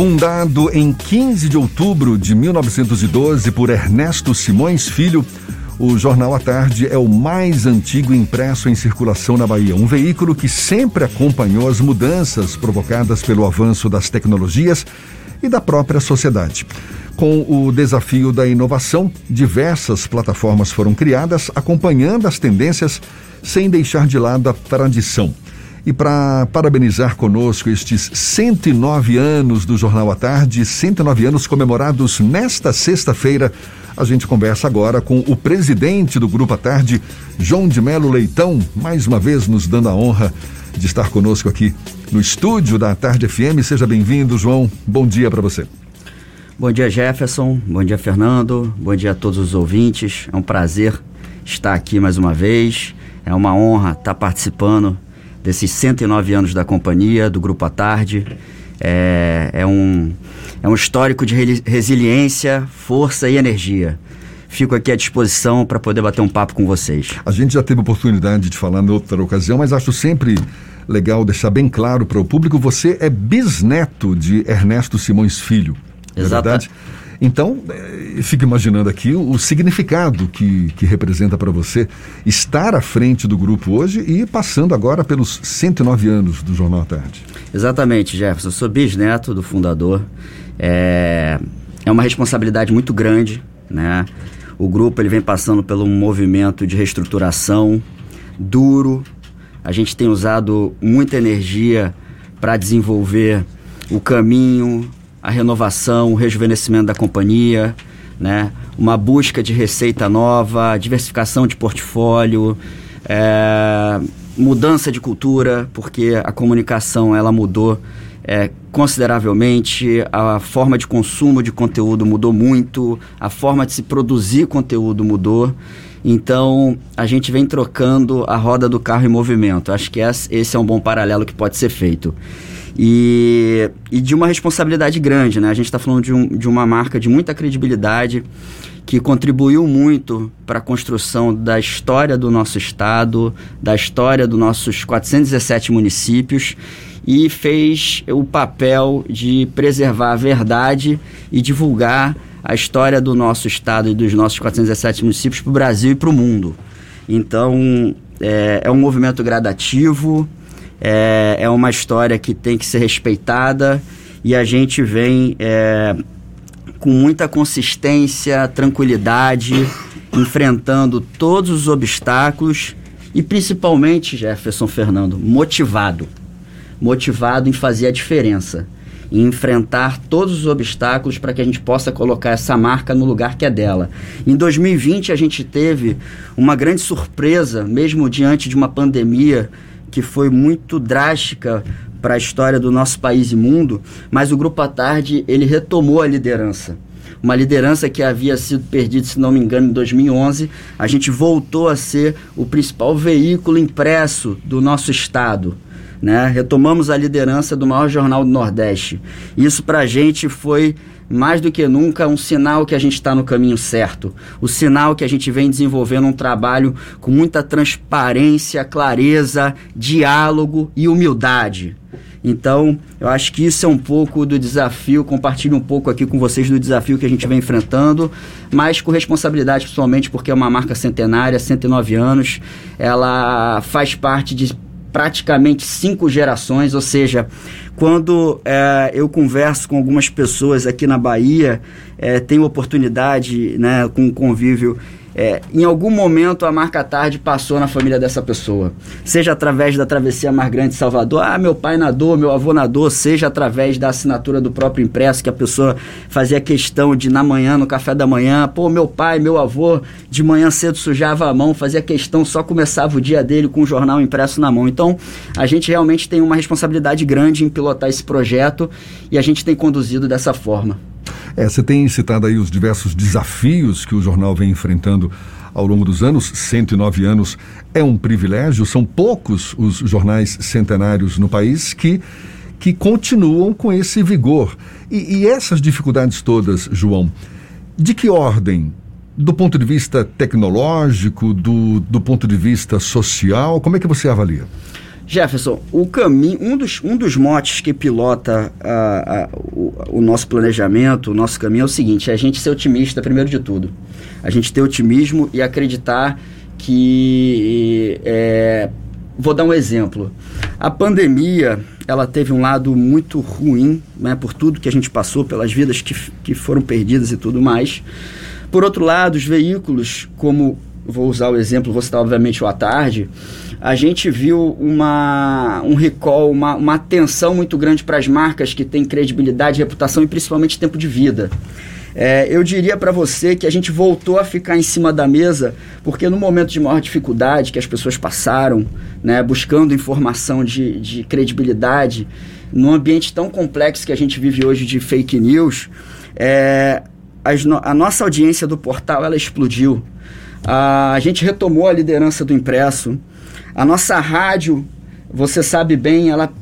Fundado em 15 de outubro de 1912 por Ernesto Simões Filho, o Jornal à Tarde é o mais antigo impresso em circulação na Bahia. Um veículo que sempre acompanhou as mudanças provocadas pelo avanço das tecnologias e da própria sociedade. Com o desafio da inovação, diversas plataformas foram criadas acompanhando as tendências sem deixar de lado a tradição. E para parabenizar conosco estes 109 anos do Jornal à Tarde, 109 anos comemorados nesta sexta-feira, a gente conversa agora com o presidente do Grupo à Tarde, João de Melo Leitão, mais uma vez nos dando a honra de estar conosco aqui no estúdio da Tarde FM. Seja bem-vindo, João. Bom dia para você. Bom dia, Jefferson. Bom dia, Fernando. Bom dia a todos os ouvintes. É um prazer estar aqui mais uma vez. É uma honra estar participando desses 109 anos da companhia, do Grupo à Tarde. É, é, um, é um histórico de resiliência, força e energia. Fico aqui à disposição para poder bater um papo com vocês. A gente já teve oportunidade de falar em outra ocasião, mas acho sempre legal deixar bem claro para o público: você é bisneto de Ernesto Simões Filho. Exato. É verdade? Então, eh, fico imaginando aqui o, o significado que, que representa para você estar à frente do grupo hoje e passando agora pelos 109 anos do Jornal à Tarde. Exatamente, Jefferson. Eu sou bisneto do fundador. É, é uma responsabilidade muito grande, né? O grupo ele vem passando pelo um movimento de reestruturação duro. A gente tem usado muita energia para desenvolver o caminho, a renovação, o rejuvenescimento da companhia, né? uma busca de receita nova, diversificação de portfólio, é, mudança de cultura, porque a comunicação ela mudou é, consideravelmente, a forma de consumo de conteúdo mudou muito, a forma de se produzir conteúdo mudou. Então, a gente vem trocando a roda do carro em movimento. Acho que esse é um bom paralelo que pode ser feito. E, e de uma responsabilidade grande, né? A gente está falando de, um, de uma marca de muita credibilidade que contribuiu muito para a construção da história do nosso estado, da história dos nossos 417 municípios e fez o papel de preservar a verdade e divulgar a história do nosso estado e dos nossos 417 municípios para o Brasil e para o mundo. Então, é, é um movimento gradativo, é, é uma história que tem que ser respeitada e a gente vem é, com muita consistência, tranquilidade, enfrentando todos os obstáculos e principalmente, Jefferson Fernando, motivado. Motivado em fazer a diferença e enfrentar todos os obstáculos para que a gente possa colocar essa marca no lugar que é dela. Em 2020 a gente teve uma grande surpresa, mesmo diante de uma pandemia que foi muito drástica para a história do nosso país e mundo, mas o Grupo à Tarde ele retomou a liderança. Uma liderança que havia sido perdida, se não me engano, em 2011. A gente voltou a ser o principal veículo impresso do nosso estado. Né? Retomamos a liderança do maior jornal do Nordeste. Isso para a gente foi mais do que nunca, um sinal que a gente está no caminho certo. O sinal que a gente vem desenvolvendo um trabalho com muita transparência, clareza, diálogo e humildade. Então, eu acho que isso é um pouco do desafio, compartilho um pouco aqui com vocês do desafio que a gente vem enfrentando, mas com responsabilidade, principalmente porque é uma marca centenária, 109 anos, ela faz parte de praticamente cinco gerações, ou seja, quando é, eu converso com algumas pessoas aqui na Bahia, é, tenho oportunidade, né, com um convívio é, em algum momento a marca tarde passou na família dessa pessoa. Seja através da travessia mais grande de Salvador, ah, meu pai nadou, meu avô nadou, seja através da assinatura do próprio impresso, que a pessoa fazia questão de na manhã, no café da manhã, pô, meu pai, meu avô, de manhã cedo sujava a mão, fazia questão, só começava o dia dele com o jornal impresso na mão. Então, a gente realmente tem uma responsabilidade grande em pilotar esse projeto e a gente tem conduzido dessa forma. É, você tem citado aí os diversos desafios que o jornal vem enfrentando ao longo dos anos, 109 anos é um privilégio, são poucos os jornais centenários no país que, que continuam com esse vigor. E, e essas dificuldades todas, João, de que ordem? Do ponto de vista tecnológico, do, do ponto de vista social, como é que você avalia? Jefferson, o caminho, um dos, um dos motes que pilota o, o, nosso planejamento, o nosso caminho é o seguinte: é a gente ser otimista primeiro de tudo. A gente ter otimismo e acreditar que. É, vou dar um exemplo. A pandemia, ela teve um lado muito ruim, né, por tudo que a gente passou, pelas vidas que, que foram perdidas e tudo mais. Por outro lado, os veículos, como vou usar o exemplo, vou citar obviamente o à tarde, a gente viu uma, um recall, uma, uma atenção muito grande para as marcas que têm credibilidade, reputação e principalmente tempo de vida. É, eu diria para você que a gente voltou a ficar em cima da mesa, porque no momento de maior dificuldade que as pessoas passaram, né, buscando informação de, de credibilidade, num ambiente tão complexo que a gente vive hoje de fake news, é, a nossa audiência do portal ela explodiu. A, a gente retomou a liderança do impresso. A nossa rádio, você sabe bem, ela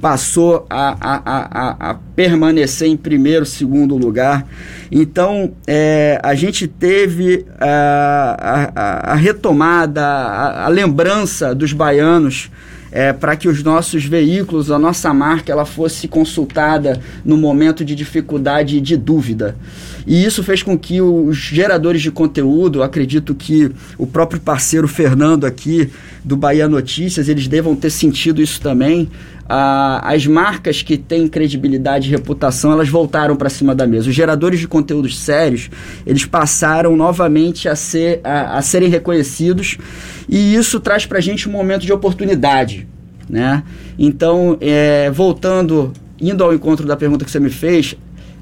passou a, a, a, a, permanecer em primeiro, segundo lugar. Então, é, a gente teve a, a, retomada, a, lembrança dos baianos é, para que os nossos veículos, a nossa marca, ela fosse consultada no momento de dificuldade e de dúvida. E isso fez com que os geradores de conteúdo, acredito que o próprio parceiro Fernando aqui do Bahia Notícias, eles devam ter sentido isso também. Ah, as marcas que têm credibilidade e reputação, elas voltaram para cima da mesa. Os geradores de conteúdos sérios, eles passaram novamente a, ser, a, a serem reconhecidos e isso traz para a gente um momento de oportunidade. Né? Então, é, voltando, indo ao encontro da pergunta que você me fez,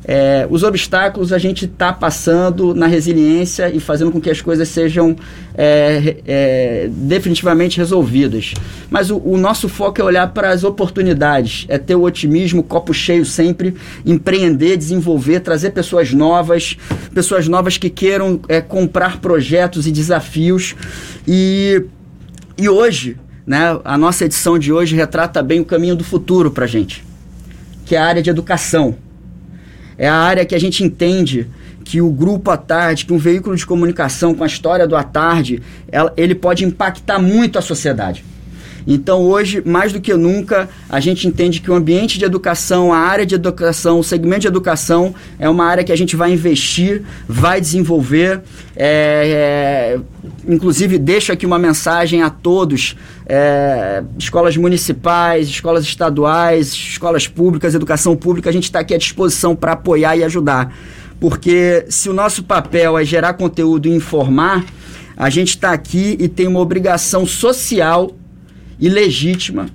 é, os obstáculos a gente está passando na resiliência e fazendo com que as coisas sejam é, é, definitivamente resolvidas. Mas o, o, nosso foco é olhar para as oportunidades, é ter o otimismo, copo cheio sempre, empreender, desenvolver, trazer pessoas novas, pessoas novas que queiram é, comprar projetos e desafios. E, e hoje, né, a nossa edição de hoje retrata bem o caminho do futuro para a gente, que é a área de educação é a área que a gente entende que o grupo à tarde, que um veículo de comunicação com a história do à tarde, ela, ele pode impactar muito a sociedade. Então, hoje, mais do que nunca, a gente entende que o ambiente de educação, a área de educação, o segmento de educação é uma área que a gente vai investir, vai desenvolver. É, é, inclusive, deixo aqui uma mensagem a todos: é, escolas municipais, escolas estaduais, escolas públicas, educação pública, a gente está aqui à disposição para apoiar e ajudar. Porque se o nosso papel é gerar conteúdo e informar, a gente está aqui e tem uma obrigação social e legítima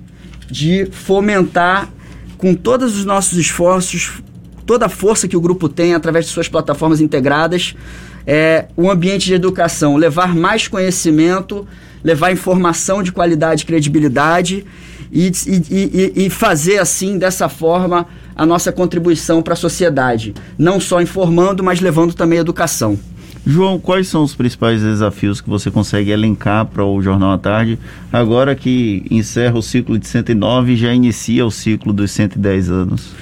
de fomentar com todos os nossos esforços, toda a força que o grupo tem através de suas plataformas integradas, é, ambiente de educação, levar mais conhecimento, levar informação de qualidade e credibilidade e, e, e, e fazer assim, dessa forma, a nossa contribuição para a sociedade. Não só informando, mas levando também educação. João, quais são os principais desafios que você consegue elencar para o Jornal à Tarde, agora que encerra o ciclo de 109 e já inicia o ciclo dos 110 anos?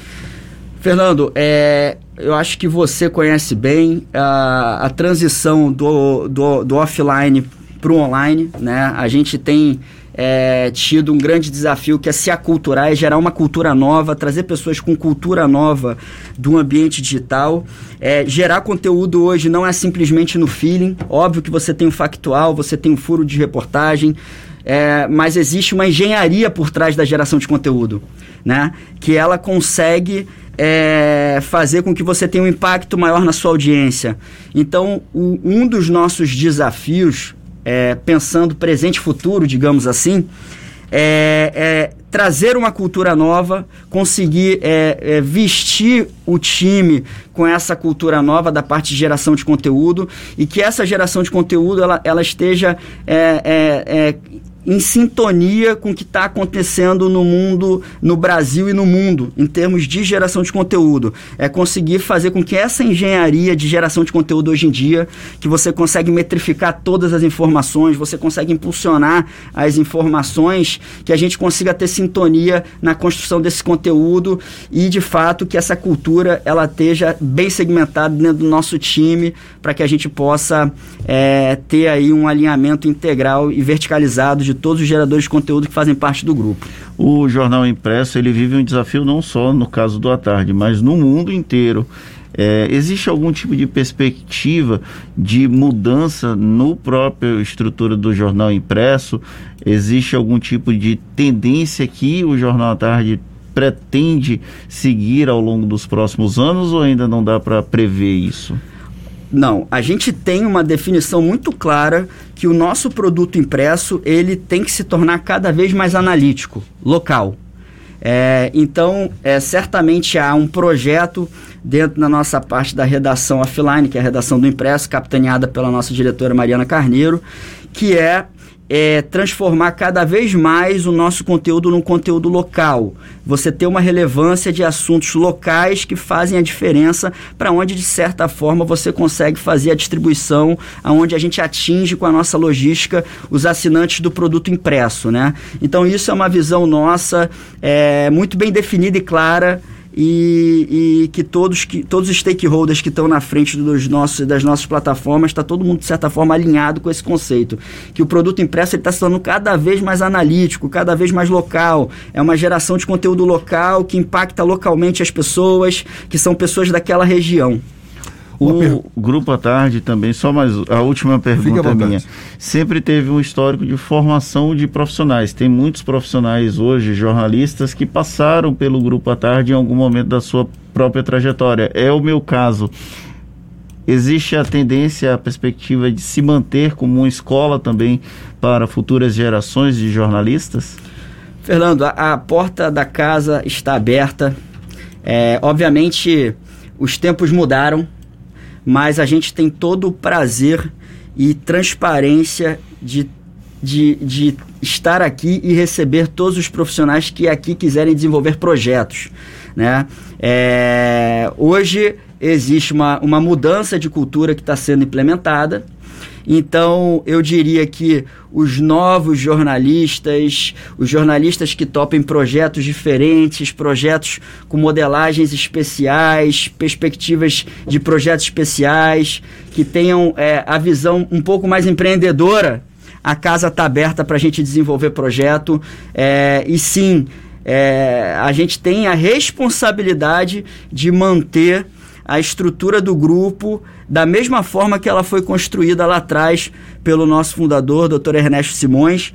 Fernando, é, eu acho que você conhece bem a, a transição do, do, do offline para o online, né? A gente tem é, tido um grande desafio que é se aculturar, é gerar uma cultura nova, trazer pessoas com cultura nova do ambiente digital. É, gerar conteúdo hoje não é simplesmente no feeling. Óbvio que você tem um factual, você tem um furo de reportagem, é, mas existe uma engenharia por trás da geração de conteúdo, né? Que ela consegue é, fazer com que você tenha um impacto maior na sua audiência. Então, o, um dos nossos desafios é, pensando presente e futuro, digamos assim, é, é, trazer uma cultura nova, conseguir é, é, vestir o time com essa cultura nova da parte de geração de conteúdo e que essa geração de conteúdo ela, ela esteja é, é, em sintonia com o que está acontecendo no mundo, no Brasil e no mundo, em termos de geração de conteúdo. É conseguir fazer com que essa engenharia de geração de conteúdo hoje em dia, que você consegue metrificar todas as informações, você consegue impulsionar as informações, que a gente consiga ter sintonia na construção desse conteúdo e, de fato, que essa cultura ela esteja bem segmentada dentro do nosso time para que a gente possa é, ter aí um alinhamento integral e verticalizado de todos os geradores de conteúdo que fazem parte do grupo. O jornal impresso ele vive um desafio não só no caso do à tarde, mas no mundo inteiro. É, existe algum tipo de perspectiva de mudança no próprio estrutura do jornal impresso? Existe algum tipo de tendência que o jornal à tarde pretende seguir ao longo dos próximos anos ou ainda não dá para prever isso? Não, a gente tem uma definição muito clara que o nosso produto impresso ele tem que se tornar cada vez mais analítico, local. É, então, é, certamente há um projeto dentro da nossa parte da redação offline, que é a redação do impresso, capitaneada pela nossa diretora Mariana Carneiro, que é é, transformar cada vez mais o nosso conteúdo num conteúdo local. Você ter uma relevância de assuntos locais que fazem a diferença para onde, de certa forma, você consegue fazer a distribuição, aonde a gente atinge com a nossa logística os assinantes do produto impresso. Né? Então, isso é uma visão nossa é, muito bem definida e clara e, e, que todos que todos os stakeholders que estão na frente dos nossos, das nossas plataformas, está todo mundo, de certa forma, alinhado com esse conceito. Que o produto impresso está se tornando cada vez mais analítico, cada vez mais local. É uma geração de conteúdo local que impacta localmente as pessoas, que são pessoas daquela região. O per... Grupo à Tarde também, só mais a última pergunta minha. Sempre teve um histórico de formação de profissionais. Tem muitos profissionais hoje, jornalistas, que passaram pelo Grupo à Tarde em algum momento da sua própria trajetória. É o meu caso. Existe a tendência, a perspectiva de se manter como uma escola também para futuras gerações de jornalistas? Fernando, a, a porta da casa está aberta. É, obviamente, os tempos mudaram mas a gente tem todo o prazer e transparência de, de, de estar aqui e receber todos os profissionais que aqui quiserem desenvolver projetos. Né? É, hoje existe uma, uma mudança de cultura que está sendo implementada então, eu diria que os novos jornalistas, os jornalistas que topem projetos diferentes, projetos com modelagens especiais, perspectivas de projetos especiais, que tenham é, a visão um pouco mais empreendedora, a casa está aberta para a gente desenvolver projeto. É, e sim, é, a gente tem a responsabilidade de manter a estrutura do grupo da mesma forma que ela foi construída lá atrás pelo nosso fundador, Dr. Ernesto Simões.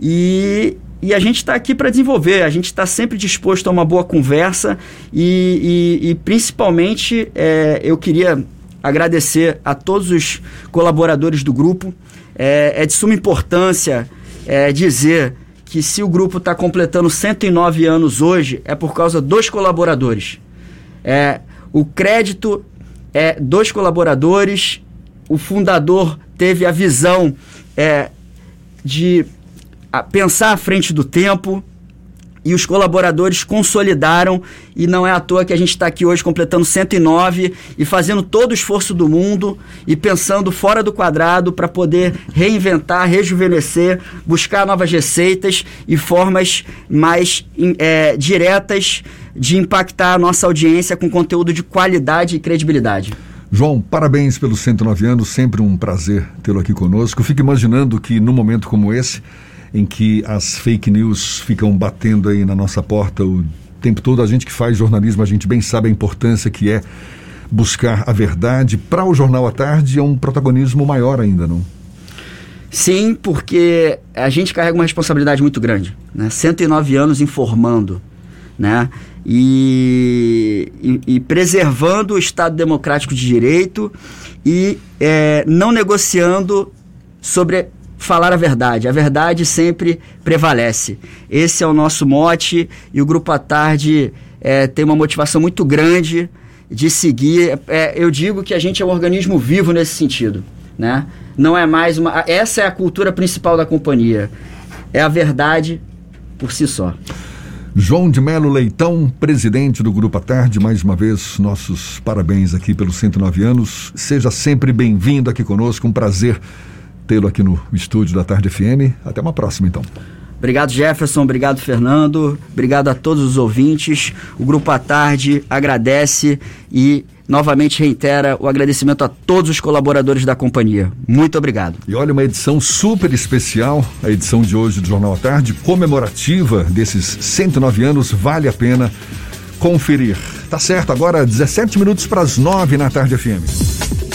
E, e a gente está aqui para desenvolver, a gente está sempre disposto a uma boa conversa e, e, e principalmente é, eu queria agradecer a todos os colaboradores do grupo. É, é de suma importância é, dizer que se o grupo está completando 109 anos hoje, é por causa dos colaboradores. É, o crédito é dos colaboradores, o fundador teve a visão é, de a, pensar à frente do tempo e os colaboradores consolidaram e não é à toa que a gente está aqui hoje completando 109 e fazendo todo o esforço do mundo e pensando fora do quadrado para poder reinventar, rejuvenescer, buscar novas receitas e formas mais é, diretas de impactar a nossa audiência com conteúdo de qualidade e credibilidade. João, parabéns pelos 109 anos, sempre um prazer tê-lo aqui conosco. Fico imaginando que num momento como esse, em que as fake news ficam batendo aí na nossa porta o tempo todo, a gente que faz jornalismo, a gente bem sabe a importância que é buscar a verdade. Para o Jornal à Tarde é um protagonismo maior ainda, não? Sim, porque a gente carrega uma responsabilidade muito grande. Né? 109 anos informando, né? E, e, e, preservando o Estado Democrático de Direito e é, não negociando sobre falar a verdade. A verdade sempre prevalece. Esse é o nosso mote e o Grupo à Tarde é, tem uma motivação muito grande de seguir. É, eu digo que a gente é um organismo vivo nesse sentido. Né? Não é mais uma. Essa é a cultura principal da companhia. É a verdade por si só. João de Melo Leitão, presidente do Grupo à Tarde, mais uma vez, nossos parabéns aqui pelos 109 anos. Seja sempre bem-vindo aqui conosco, um prazer tê-lo aqui no estúdio da Tarde FM. Até uma próxima, então. Obrigado, Jefferson. Obrigado, Fernando. Obrigado a todos os ouvintes. O Grupo à Tarde agradece e novamente reitera o agradecimento a todos os colaboradores da companhia. Muito obrigado. E olha, uma edição super especial, a edição de hoje do Jornal à Tarde, comemorativa desses 109 anos, vale a pena conferir. Tá certo, agora 17 minutos para as 9 na tarde FM.